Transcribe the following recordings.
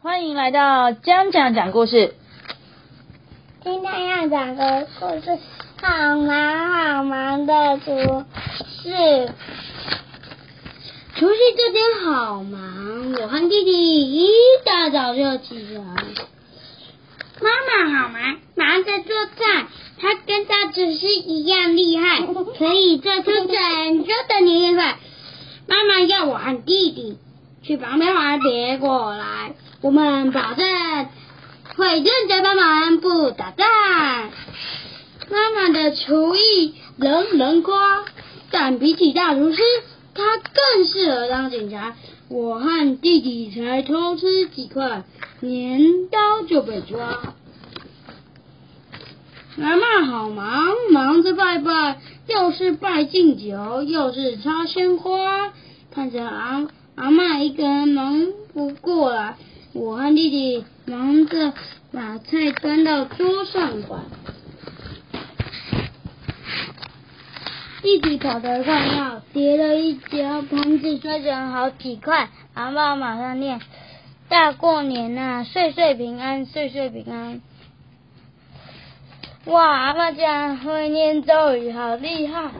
欢迎来到江江讲故事。今天要讲的故事，好忙好忙的除夕。除夕这天好忙，我和弟弟一大早就起床。妈妈好忙，忙着做菜，她跟大厨师一样厉害，可以做出整桌的年夜饭。妈妈要我和弟弟去旁边玩，别果来。我们保证会认真帮忙，不打仗。妈妈的厨艺人人夸，但比起大厨师，她更适合当警察。我和弟弟才偷吃几块年糕就被抓。妈妈好忙，忙着拜拜，又是拜敬酒，又是插鲜花，看着阿阿嬷一个人忙不过来。我和弟弟忙着把菜端到桌上摆。弟弟跑得快要跌了一跤，盘子摔成好几块。阿爸马上念：“大过年呐、啊，岁岁平安，岁岁平安。”哇，阿爸竟然会念咒语，好厉害！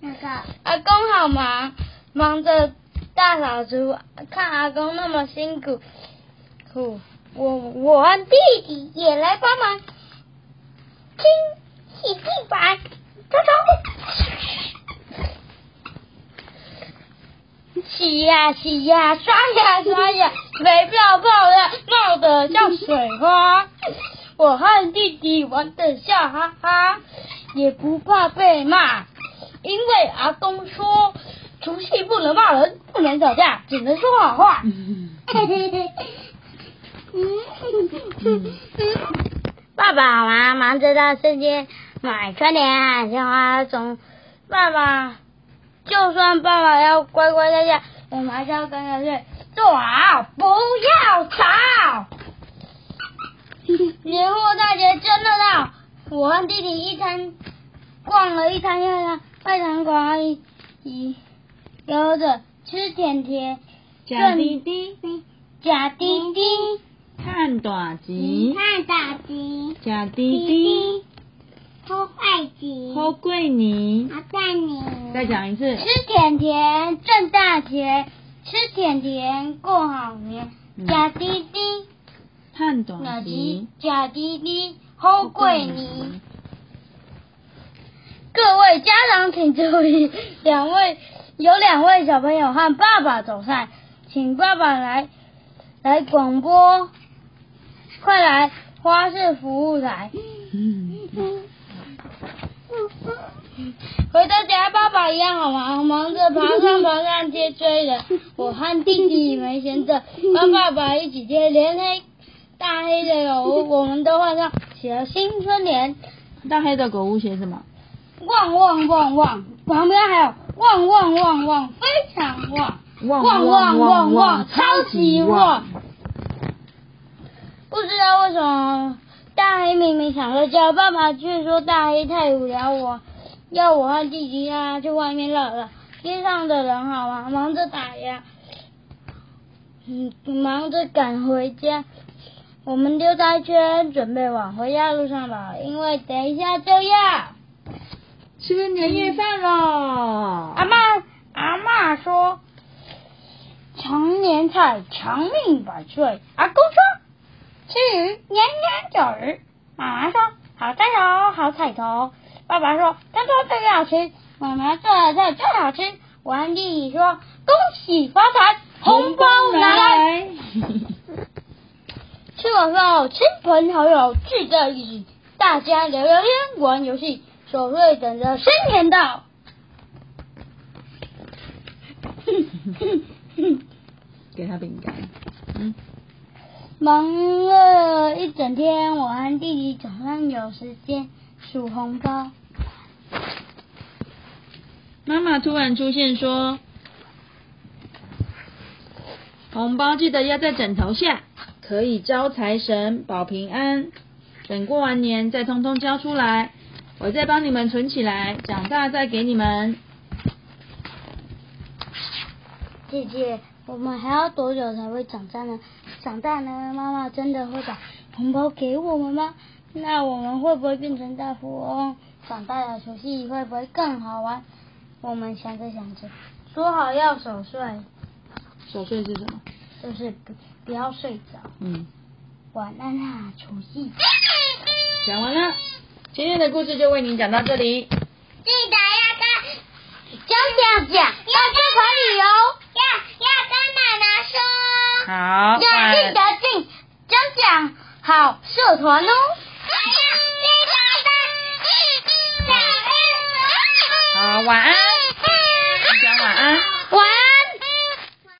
那个阿公好忙，忙着。大扫除，看阿公那么辛苦，我我和弟弟也来帮忙，清洗地板，走走，洗呀洗呀，刷呀刷呀，肥泡泡的冒得像水花，我和弟弟玩的笑哈哈，也不怕被骂，因为阿公说。除夕不能骂人，不能吵架，只能说好话。爸爸好忙，忙着到市街买春联、鲜花。总爸爸，就算爸爸要乖乖在家，我们还是要跟着去坐好，不要吵。年货大街真热闹，我和弟弟一摊逛了一摊又一摊，卖糖果阿姨。有着吃甜甜，假滴滴，假滴滴，看大吉，看大吉，假滴滴，好快吉，好过年，好过年，再讲一次，吃甜甜。挣大钱，吃甜甜。过好年，假滴滴，看大吉，假滴滴，好过年。各位家长请注意，两位。有两位小朋友和爸爸走散，请爸爸来来广播，快来花市服务台。回到家，爸爸一样好忙，忙着爬上爬上贴追人。我和弟弟没闲着，跟爸爸一起接，连黑大黑的狗屋我们都换上，写了新春联。大黑的狗屋写什么？旺旺旺旺，旁边还有。旺旺旺旺，非常旺！旺旺旺旺，超级旺！不知道为什么大黑明明想睡觉，爸爸却说大黑太无聊，我要我和弟弟啊去外面绕绕。街上的人好忙，忙着打呀，忙着赶回家。我们溜达一圈，准备往回家路上跑，因为等一下就要。吃年夜饭了，阿妈阿妈说，常年菜长命百岁。阿公说，吃鱼年年有余。妈妈说，好菜头好彩头。爸爸说，餐桌最好吃，妈妈做的菜最好吃。我和弟弟说，恭喜发财，红包拿来。吃完饭后，亲朋好友聚在一起，大家聊聊天，玩游戏。守岁等着新年到，给他饼干。嗯，忙了一整天，我和弟弟总算有时间数红包。妈妈突然出现说：“红包记得压在枕头下，可以招财神保平安。等过完年再通通交出来。”我再帮你们存起来，长大再给你们。姐姐，我们还要多久才会长大呢？长大呢，妈妈真的会把红包给我们吗？那我们会不会变成大富翁？长大了游戏会不会更好玩？我们想着想着，说好要守岁。守岁是什么？就是不不要睡着。嗯。晚安啊，除夕。讲完了，今天的故事就为您讲到这里。记得要跟讲讲讲，要社团旅游，要要跟奶奶说。好。要记得进讲讲好社团哦。好，晚安。你讲晚安。晚安。